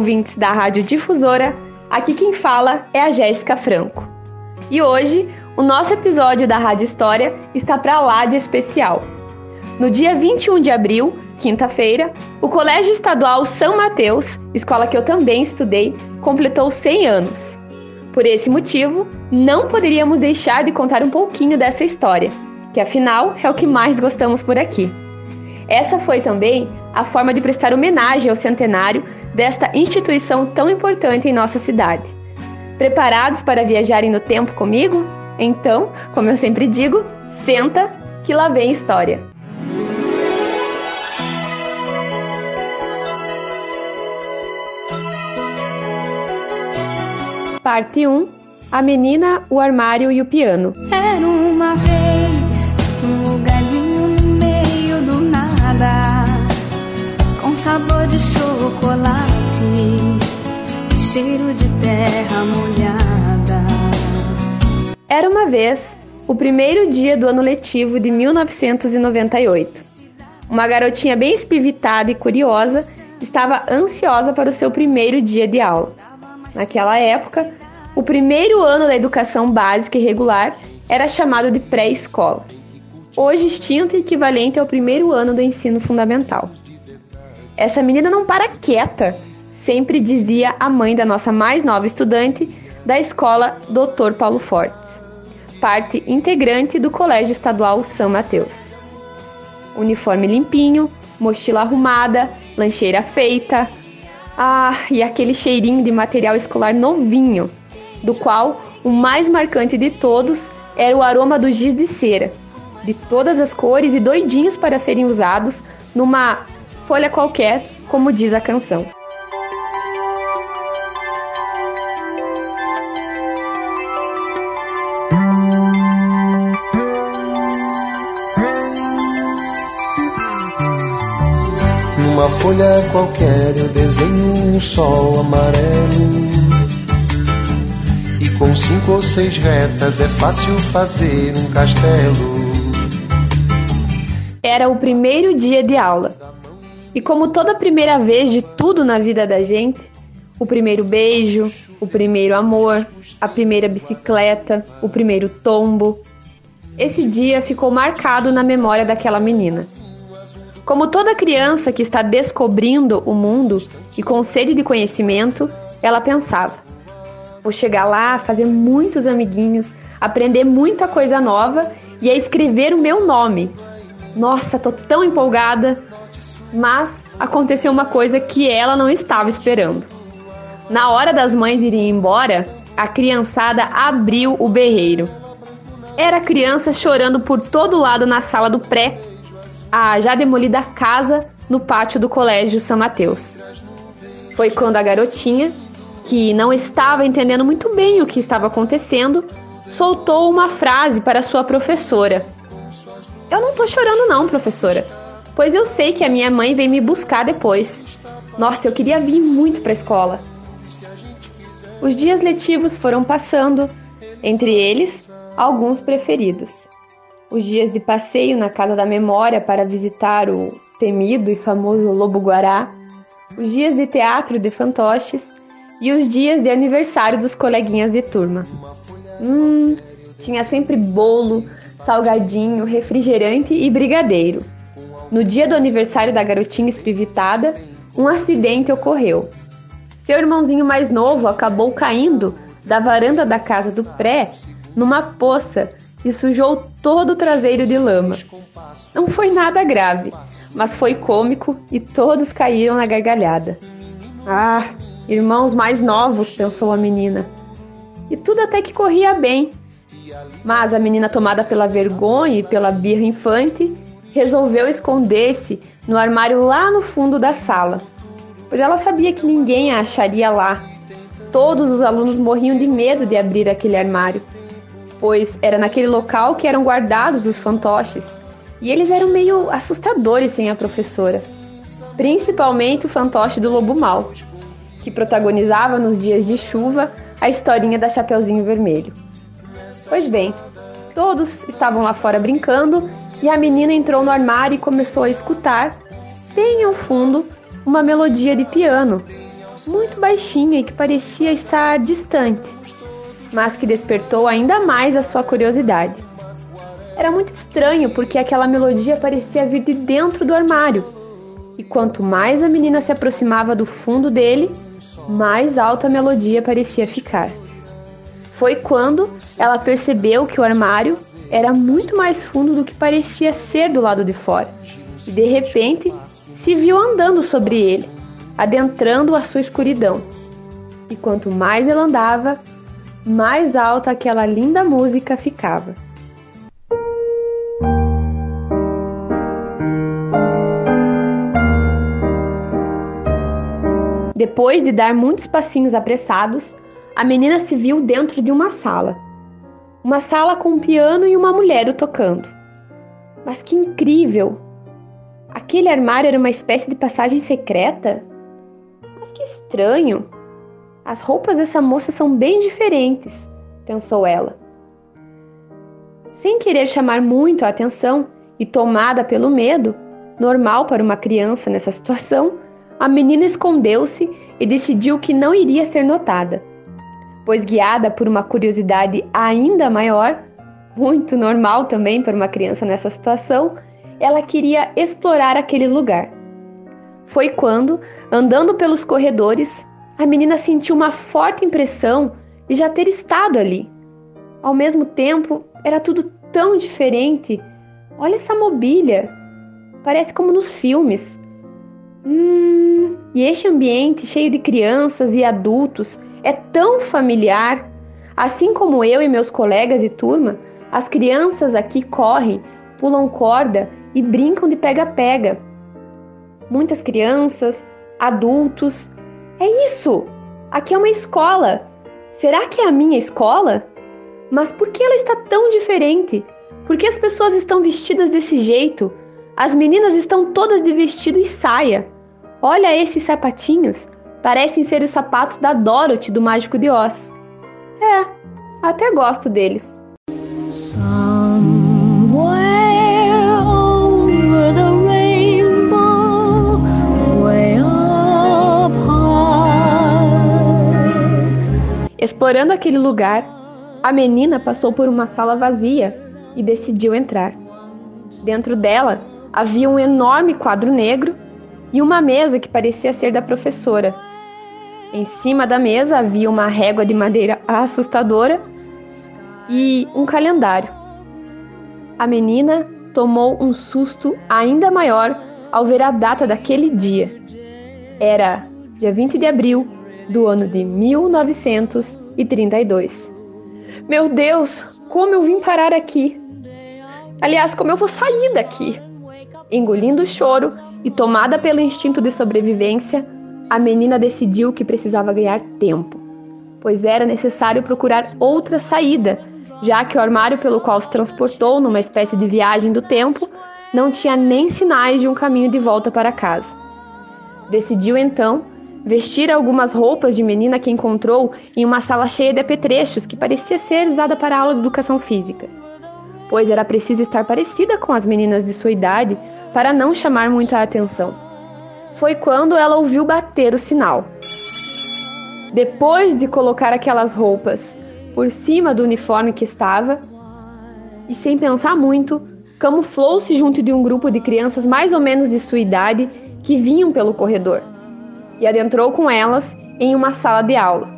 ouvintes da Rádio Difusora. Aqui quem fala é a Jéssica Franco. E hoje, o nosso episódio da Rádio História está para lá de especial. No dia 21 de abril, quinta-feira, o Colégio Estadual São Mateus, escola que eu também estudei, completou 100 anos. Por esse motivo, não poderíamos deixar de contar um pouquinho dessa história, que afinal é o que mais gostamos por aqui. Essa foi também a forma de prestar homenagem ao centenário desta instituição tão importante em nossa cidade. Preparados para viajarem no tempo comigo? Então, como eu sempre digo, senta que lá vem história. Parte 1 A menina, o armário e o piano. Era sabor de chocolate e cheiro de terra molhada. Era uma vez o primeiro dia do ano letivo de 1998. Uma garotinha bem espivitada e curiosa estava ansiosa para o seu primeiro dia de aula. Naquela época, o primeiro ano da educação básica e regular era chamado de pré-escola, hoje extinto e equivalente ao primeiro ano do ensino fundamental. Essa menina não para quieta, sempre dizia a mãe da nossa mais nova estudante da escola Dr. Paulo Fortes, parte integrante do Colégio Estadual São Mateus. Uniforme limpinho, mochila arrumada, lancheira feita, ah, e aquele cheirinho de material escolar novinho, do qual o mais marcante de todos era o aroma do giz de cera, de todas as cores e doidinhos para serem usados numa folha qualquer, como diz a canção. Numa folha qualquer eu desenho um sol amarelo. E com cinco ou seis retas é fácil fazer um castelo. Era o primeiro dia de aula. E como toda primeira vez de tudo na vida da gente, o primeiro beijo, o primeiro amor, a primeira bicicleta, o primeiro tombo, esse dia ficou marcado na memória daquela menina. Como toda criança que está descobrindo o mundo e com sede de conhecimento, ela pensava: vou chegar lá, fazer muitos amiguinhos, aprender muita coisa nova e a escrever o meu nome. Nossa, tô tão empolgada! Mas aconteceu uma coisa que ela não estava esperando. Na hora das mães irem embora, a criançada abriu o berreiro. Era criança chorando por todo lado na sala do pré a já demolida casa no pátio do Colégio São Mateus. Foi quando a garotinha, que não estava entendendo muito bem o que estava acontecendo, soltou uma frase para sua professora. Eu não tô chorando não, professora, pois eu sei que a minha mãe vem me buscar depois. Nossa, eu queria vir muito para a escola. Os dias letivos foram passando, entre eles, alguns preferidos os dias de passeio na Casa da Memória para visitar o temido e famoso Lobo Guará, os dias de teatro de fantoches e os dias de aniversário dos coleguinhas de turma. Hum, tinha sempre bolo, salgadinho, refrigerante e brigadeiro. No dia do aniversário da garotinha espivitada, um acidente ocorreu. Seu irmãozinho mais novo acabou caindo da varanda da casa do pré numa poça e sujou todo o traseiro de lama. Não foi nada grave, mas foi cômico e todos caíram na gargalhada. Ah, irmãos mais novos, pensou a menina. E tudo até que corria bem. Mas a menina, tomada pela vergonha e pela birra infante, resolveu esconder-se no armário lá no fundo da sala. pois ela sabia que ninguém a acharia lá. Todos os alunos morriam de medo de abrir aquele armário, pois era naquele local que eram guardados os fantoches, e eles eram meio assustadores sem a professora. Principalmente o fantoche do Lobo Mal, que protagonizava nos dias de chuva a historinha da Chapeuzinho Vermelho. Pois bem, todos estavam lá fora brincando e a menina entrou no armário e começou a escutar, bem ao fundo, uma melodia de piano, muito baixinha e que parecia estar distante, mas que despertou ainda mais a sua curiosidade. Era muito estranho porque aquela melodia parecia vir de dentro do armário, e quanto mais a menina se aproximava do fundo dele, mais alta a melodia parecia ficar. Foi quando ela percebeu que o armário era muito mais fundo do que parecia ser do lado de fora. E de repente se viu andando sobre ele, adentrando a sua escuridão. E quanto mais ela andava, mais alta aquela linda música ficava. Depois de dar muitos passinhos apressados, a menina se viu dentro de uma sala. Uma sala com um piano e uma mulher o tocando. Mas que incrível! Aquele armário era uma espécie de passagem secreta? Mas que estranho! As roupas dessa moça são bem diferentes, pensou ela. Sem querer chamar muito a atenção e tomada pelo medo, normal para uma criança nessa situação, a menina escondeu-se e decidiu que não iria ser notada pois guiada por uma curiosidade ainda maior, muito normal também para uma criança nessa situação, ela queria explorar aquele lugar. Foi quando, andando pelos corredores, a menina sentiu uma forte impressão de já ter estado ali. Ao mesmo tempo, era tudo tão diferente. Olha essa mobília. Parece como nos filmes. Hum, e este ambiente cheio de crianças e adultos é tão familiar. Assim como eu e meus colegas de turma, as crianças aqui correm, pulam corda e brincam de pega-pega. Muitas crianças, adultos. É isso! Aqui é uma escola. Será que é a minha escola? Mas por que ela está tão diferente? Por que as pessoas estão vestidas desse jeito? As meninas estão todas de vestido e saia. Olha esses sapatinhos. Parecem ser os sapatos da Dorothy do Mágico de Oz. É, até gosto deles. Explorando aquele lugar, a menina passou por uma sala vazia e decidiu entrar. Dentro dela havia um enorme quadro negro e uma mesa que parecia ser da professora, em cima da mesa havia uma régua de madeira assustadora e um calendário. A menina tomou um susto ainda maior ao ver a data daquele dia. Era dia 20 de abril do ano de 1932. Meu Deus, como eu vim parar aqui? Aliás, como eu vou sair daqui? Engolindo o choro e tomada pelo instinto de sobrevivência, a menina decidiu que precisava ganhar tempo, pois era necessário procurar outra saída, já que o armário pelo qual se transportou numa espécie de viagem do tempo não tinha nem sinais de um caminho de volta para casa. Decidiu então vestir algumas roupas de menina que encontrou em uma sala cheia de apetrechos que parecia ser usada para aula de educação física, pois era preciso estar parecida com as meninas de sua idade para não chamar muita atenção foi quando ela ouviu bater o sinal. Depois de colocar aquelas roupas por cima do uniforme que estava, e sem pensar muito, camuflou-se junto de um grupo de crianças mais ou menos de sua idade que vinham pelo corredor e adentrou com elas em uma sala de aula.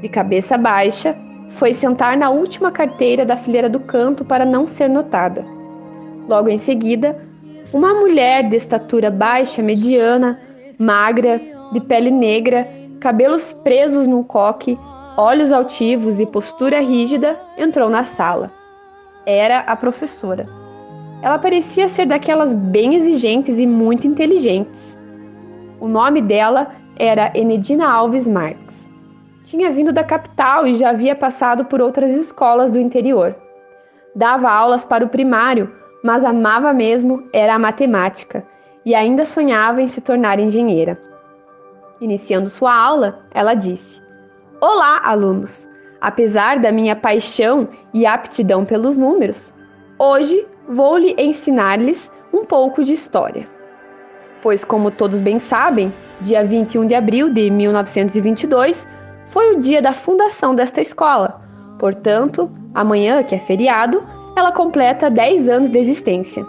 De cabeça baixa, foi sentar na última carteira da fileira do canto para não ser notada. Logo em seguida, uma mulher de estatura baixa, mediana, magra, de pele negra, cabelos presos num coque, olhos altivos e postura rígida, entrou na sala. Era a professora. Ela parecia ser daquelas bem exigentes e muito inteligentes. O nome dela era Enedina Alves Marques. Tinha vindo da capital e já havia passado por outras escolas do interior. Dava aulas para o primário, mas amava mesmo era a matemática e ainda sonhava em se tornar engenheira. Iniciando sua aula, ela disse: Olá, alunos! Apesar da minha paixão e aptidão pelos números, hoje vou lhe ensinar-lhes um pouco de história. Pois, como todos bem sabem, dia 21 de abril de 1922 foi o dia da fundação desta escola. Portanto, amanhã, que é feriado, ela completa 10 anos de existência.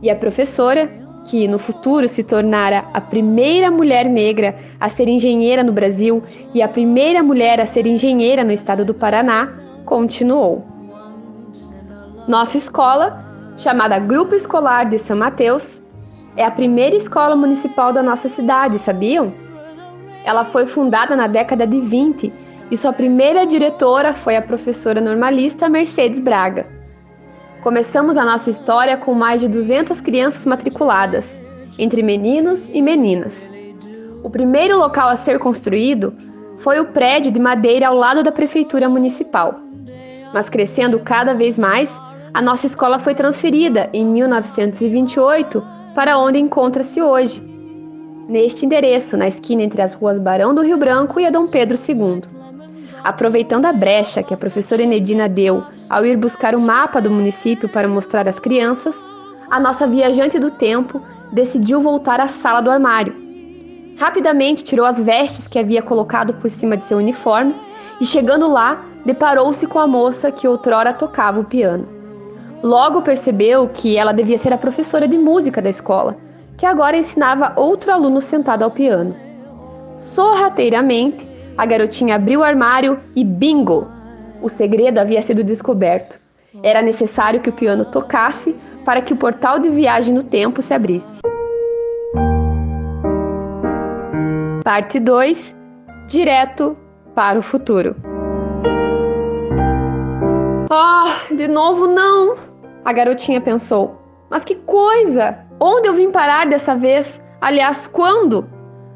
E a professora, que no futuro se tornara a primeira mulher negra a ser engenheira no Brasil e a primeira mulher a ser engenheira no estado do Paraná, continuou. Nossa escola, chamada Grupo Escolar de São Mateus, é a primeira escola municipal da nossa cidade, sabiam? Ela foi fundada na década de 20 e sua primeira diretora foi a professora normalista Mercedes Braga. Começamos a nossa história com mais de 200 crianças matriculadas, entre meninos e meninas. O primeiro local a ser construído foi o prédio de madeira ao lado da prefeitura municipal. Mas crescendo cada vez mais, a nossa escola foi transferida em 1928 para onde encontra-se hoje, neste endereço, na esquina entre as ruas Barão do Rio Branco e a Dom Pedro II. Aproveitando a brecha que a professora Enedina deu ao ir buscar o mapa do município para mostrar às crianças, a nossa viajante do tempo decidiu voltar à sala do armário. Rapidamente tirou as vestes que havia colocado por cima de seu uniforme e, chegando lá, deparou-se com a moça que outrora tocava o piano. Logo percebeu que ela devia ser a professora de música da escola, que agora ensinava outro aluno sentado ao piano. Sorrateiramente, a garotinha abriu o armário e bingo! O segredo havia sido descoberto. Era necessário que o piano tocasse para que o portal de viagem no tempo se abrisse. Parte 2 Direto para o futuro. Ah, oh, de novo não! A garotinha pensou. Mas que coisa! Onde eu vim parar dessa vez? Aliás, quando?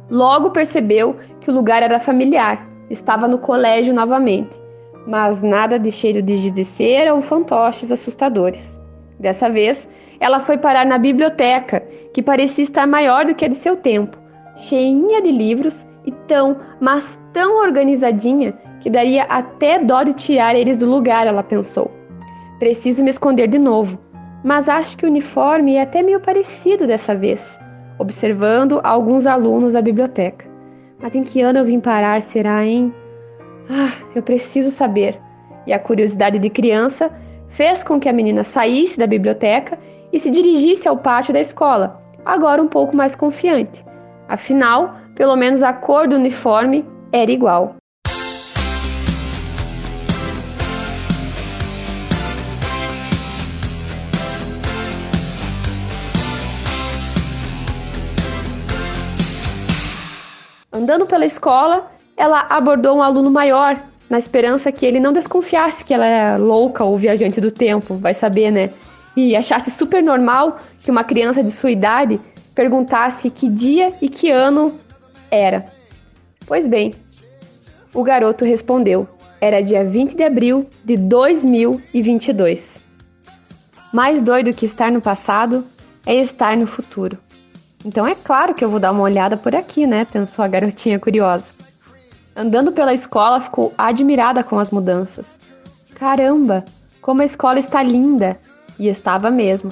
Logo percebeu que o lugar era familiar. Estava no colégio novamente. Mas nada de cheiro de giz de cera ou fantoches assustadores. Dessa vez, ela foi parar na biblioteca, que parecia estar maior do que a de seu tempo, cheinha de livros e tão, mas tão organizadinha que daria até dó de tirar eles do lugar, ela pensou. Preciso me esconder de novo, mas acho que o uniforme é até meio parecido dessa vez, observando alguns alunos da biblioteca. Mas em que ano eu vim parar, será, hein? Ah, eu preciso saber. E a curiosidade de criança fez com que a menina saísse da biblioteca e se dirigisse ao pátio da escola, agora um pouco mais confiante. Afinal, pelo menos a cor do uniforme era igual. Andando pela escola, ela abordou um aluno maior, na esperança que ele não desconfiasse que ela era louca ou viajante do tempo, vai saber, né? E achasse super normal que uma criança de sua idade perguntasse que dia e que ano era. Pois bem, o garoto respondeu: era dia 20 de abril de 2022. Mais doido que estar no passado é estar no futuro. Então é claro que eu vou dar uma olhada por aqui, né? Pensou a garotinha curiosa. Andando pela escola, ficou admirada com as mudanças. Caramba, como a escola está linda! E estava mesmo.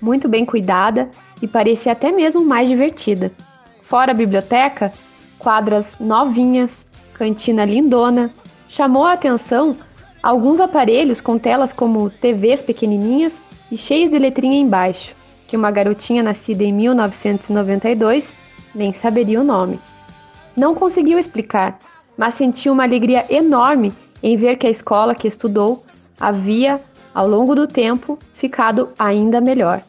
Muito bem cuidada e parecia até mesmo mais divertida. Fora a biblioteca, quadras novinhas, cantina lindona, chamou a atenção alguns aparelhos com telas como TVs pequenininhas e cheios de letrinha embaixo que uma garotinha nascida em 1992 nem saberia o nome. Não conseguiu explicar, mas sentiu uma alegria enorme em ver que a escola que estudou havia, ao longo do tempo, ficado ainda melhor.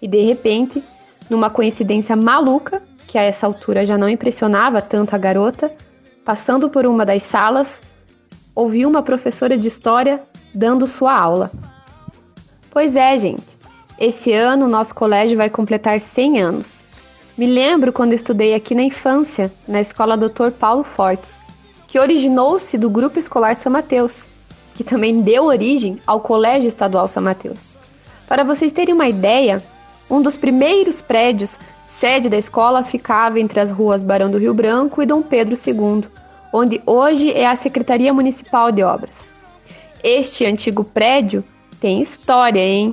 E de repente, numa coincidência maluca, que a essa altura já não impressionava tanto a garota, passando por uma das salas, ouviu uma professora de história dando sua aula. Pois é, gente. Esse ano, nosso colégio vai completar 100 anos. Me lembro quando estudei aqui na infância, na escola Dr. Paulo Fortes, que originou-se do Grupo Escolar São Mateus, que também deu origem ao Colégio Estadual São Mateus. Para vocês terem uma ideia, um dos primeiros prédios sede da escola ficava entre as ruas Barão do Rio Branco e Dom Pedro II, onde hoje é a Secretaria Municipal de Obras. Este antigo prédio tem história, hein?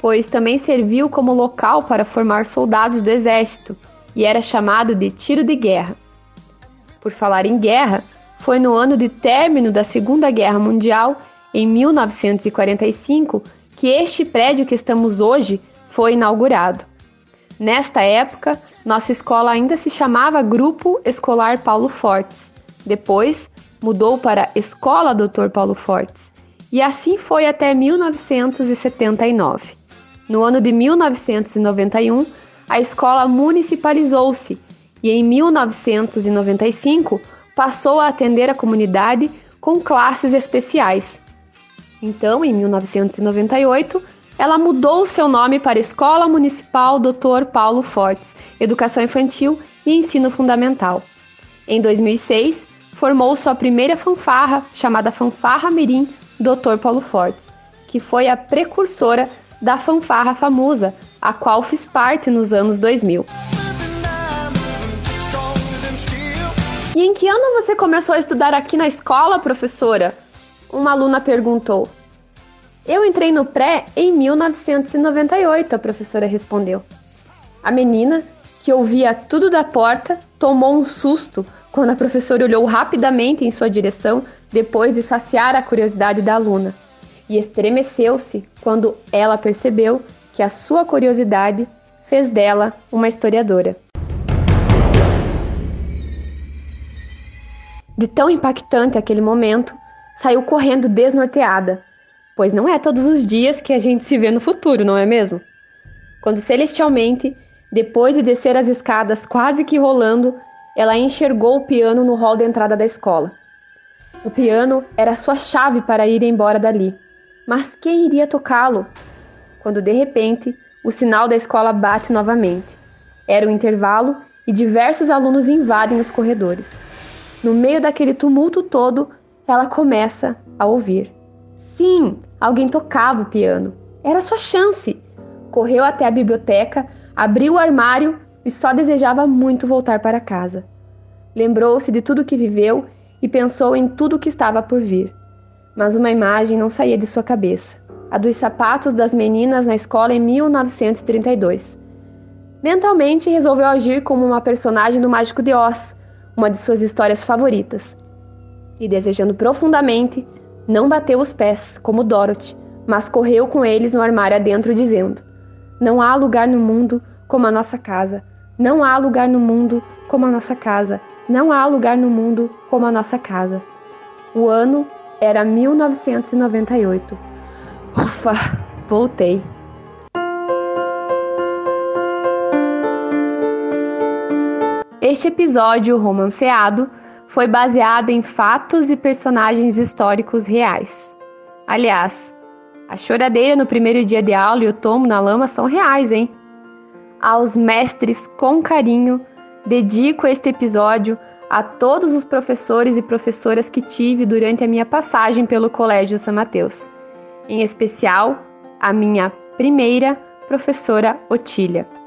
Pois também serviu como local para formar soldados do exército e era chamado de tiro de guerra. Por falar em guerra, foi no ano de término da Segunda Guerra Mundial, em 1945, que este prédio que estamos hoje foi inaugurado. Nesta época, nossa escola ainda se chamava Grupo Escolar Paulo Fortes. Depois, mudou para Escola Doutor Paulo Fortes e assim foi até 1979. No ano de 1991, a escola municipalizou-se e em 1995 passou a atender a comunidade com classes especiais. Então, em 1998, ela mudou seu nome para Escola Municipal Dr. Paulo Fortes, Educação Infantil e Ensino Fundamental. Em 2006, formou sua primeira fanfarra, chamada Fanfarra Mirim Dr. Paulo Fortes, que foi a precursora da fanfarra famosa, a qual fiz parte nos anos 2000. E em que ano você começou a estudar aqui na escola, professora? Uma aluna perguntou. Eu entrei no pré em 1998, a professora respondeu. A menina, que ouvia tudo da porta, tomou um susto quando a professora olhou rapidamente em sua direção depois de saciar a curiosidade da aluna, e estremeceu-se quando ela percebeu que a sua curiosidade fez dela uma historiadora. De tão impactante aquele momento, saiu correndo desnorteada, pois não é todos os dias que a gente se vê no futuro, não é mesmo? Quando celestialmente, depois de descer as escadas quase que rolando, ela enxergou o piano no hall da entrada da escola. O piano era sua chave para ir embora dali. Mas quem iria tocá-lo? Quando de repente o sinal da escola bate novamente. Era o intervalo e diversos alunos invadem os corredores. No meio daquele tumulto todo, ela começa a ouvir. Sim, alguém tocava o piano. Era sua chance. Correu até a biblioteca, abriu o armário e só desejava muito voltar para casa. Lembrou-se de tudo que viveu e pensou em tudo que estava por vir. Mas uma imagem não saía de sua cabeça: a dos sapatos das meninas na escola em 1932. Mentalmente resolveu agir como uma personagem do Mágico de Oz, uma de suas histórias favoritas. E desejando profundamente, não bateu os pés, como Dorothy, mas correu com eles no armário adentro, dizendo: Não há lugar no mundo como a nossa casa. Não há lugar no mundo como a nossa casa. Não há lugar no mundo como a nossa casa. O ano era 1998. Ufa, voltei. Este episódio romanceado foi baseado em fatos e personagens históricos reais. Aliás, a choradeira no primeiro dia de aula e o tombo na lama são reais, hein? Aos mestres com carinho Dedico este episódio a todos os professores e professoras que tive durante a minha passagem pelo Colégio São Mateus, em especial a minha primeira professora Otília.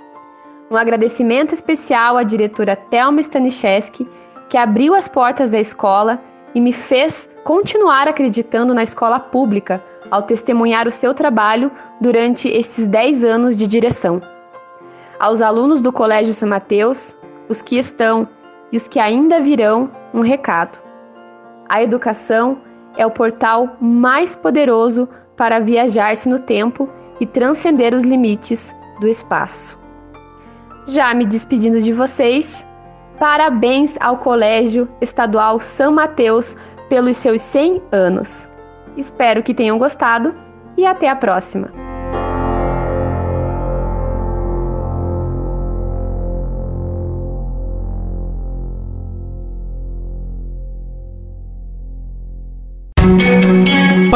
Um agradecimento especial à diretora Thelma Staniszewski, que abriu as portas da escola e me fez continuar acreditando na escola pública ao testemunhar o seu trabalho durante esses 10 anos de direção. Aos alunos do Colégio São Mateus, os que estão e os que ainda virão um recado. A educação é o portal mais poderoso para viajar-se no tempo e transcender os limites do espaço. Já me despedindo de vocês, parabéns ao Colégio Estadual São Mateus pelos seus 100 anos. Espero que tenham gostado e até a próxima!